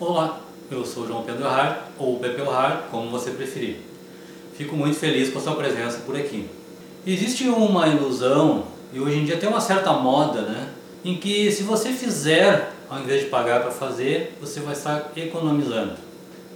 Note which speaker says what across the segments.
Speaker 1: Olá, eu sou João Pedro Har, ou Pepe Har, como você preferir. Fico muito feliz com a sua presença por aqui. Existe uma ilusão, e hoje em dia tem uma certa moda, né? Em que se você fizer, ao invés de pagar para fazer, você vai estar economizando.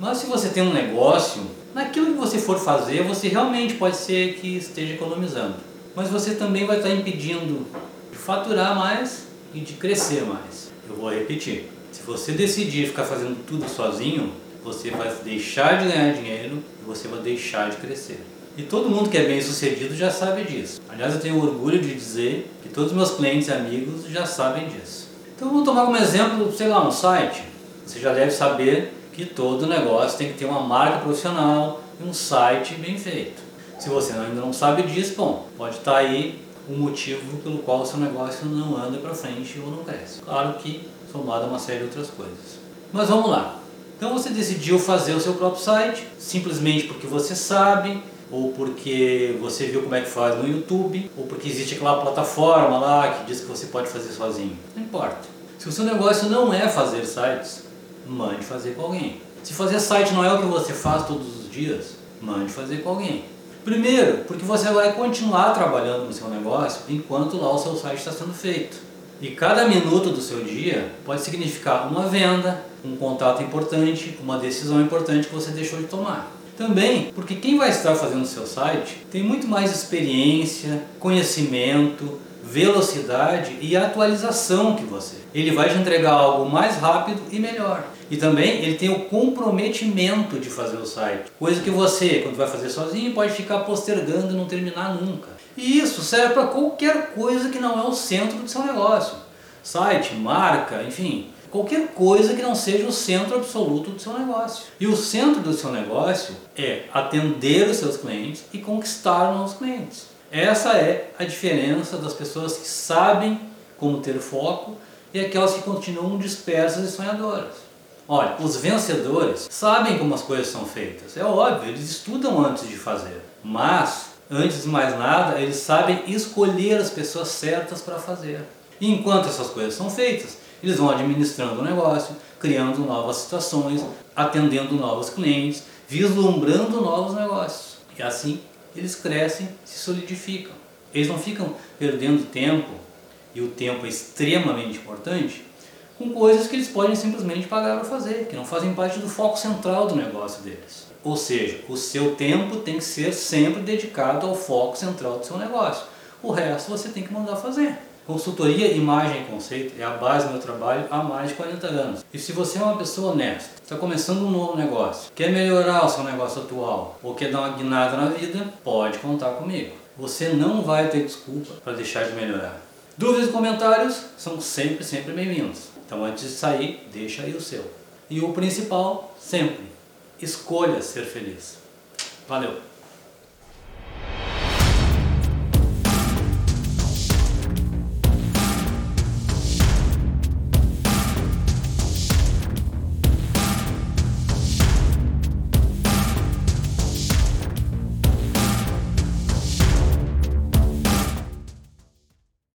Speaker 1: Mas se você tem um negócio, naquilo que você for fazer, você realmente pode ser que esteja economizando. Mas você também vai estar impedindo de faturar mais e de crescer mais. Eu vou repetir. Se você decidir ficar fazendo tudo sozinho, você vai deixar de ganhar dinheiro e você vai deixar de crescer. E todo mundo que é bem sucedido já sabe disso. Aliás, eu tenho orgulho de dizer que todos os meus clientes e amigos já sabem disso. Então vamos tomar como exemplo, sei lá, um site. Você já deve saber que todo negócio tem que ter uma marca profissional e um site bem feito. Se você ainda não sabe disso, bom, pode estar aí o motivo pelo qual o seu negócio não anda para frente ou não cresce. Claro que somado a uma série de outras coisas. Mas vamos lá. Então você decidiu fazer o seu próprio site, simplesmente porque você sabe, ou porque você viu como é que faz no YouTube, ou porque existe aquela plataforma lá que diz que você pode fazer sozinho. Não importa. Se o seu negócio não é fazer sites, mande fazer com alguém. Se fazer site não é o que você faz todos os dias, mande fazer com alguém. Primeiro, porque você vai continuar trabalhando no seu negócio enquanto lá o seu site está sendo feito. E cada minuto do seu dia pode significar uma venda, um contato importante, uma decisão importante que você deixou de tomar. Também porque quem vai estar fazendo o seu site tem muito mais experiência, conhecimento, velocidade e atualização que você. Ele vai te entregar algo mais rápido e melhor. E também ele tem o comprometimento de fazer o site, coisa que você, quando vai fazer sozinho, pode ficar postergando e não terminar nunca. E isso serve para qualquer coisa que não é o centro do seu negócio. Site, marca, enfim, qualquer coisa que não seja o centro absoluto do seu negócio. E o centro do seu negócio é atender os seus clientes e conquistar novos clientes. Essa é a diferença das pessoas que sabem como ter foco e aquelas que continuam dispersas e sonhadoras. Olha, os vencedores sabem como as coisas são feitas, é óbvio, eles estudam antes de fazer, mas Antes de mais nada, eles sabem escolher as pessoas certas para fazer. E enquanto essas coisas são feitas, eles vão administrando o negócio, criando novas situações, atendendo novos clientes, vislumbrando novos negócios. E assim eles crescem, se solidificam. Eles não ficam perdendo tempo, e o tempo é extremamente importante, com coisas que eles podem simplesmente pagar para fazer, que não fazem parte do foco central do negócio deles. Ou seja, o seu tempo tem que ser sempre dedicado ao foco central do seu negócio. O resto você tem que mandar fazer. Consultoria, imagem e conceito é a base do meu trabalho há mais de 40 anos. E se você é uma pessoa honesta, está começando um novo negócio, quer melhorar o seu negócio atual ou quer dar uma guinada na vida, pode contar comigo. Você não vai ter desculpa para deixar de melhorar. Dúvidas e comentários são sempre, sempre bem-vindos. Então antes de sair, deixa aí o seu. E o principal, sempre, escolha ser feliz. Valeu!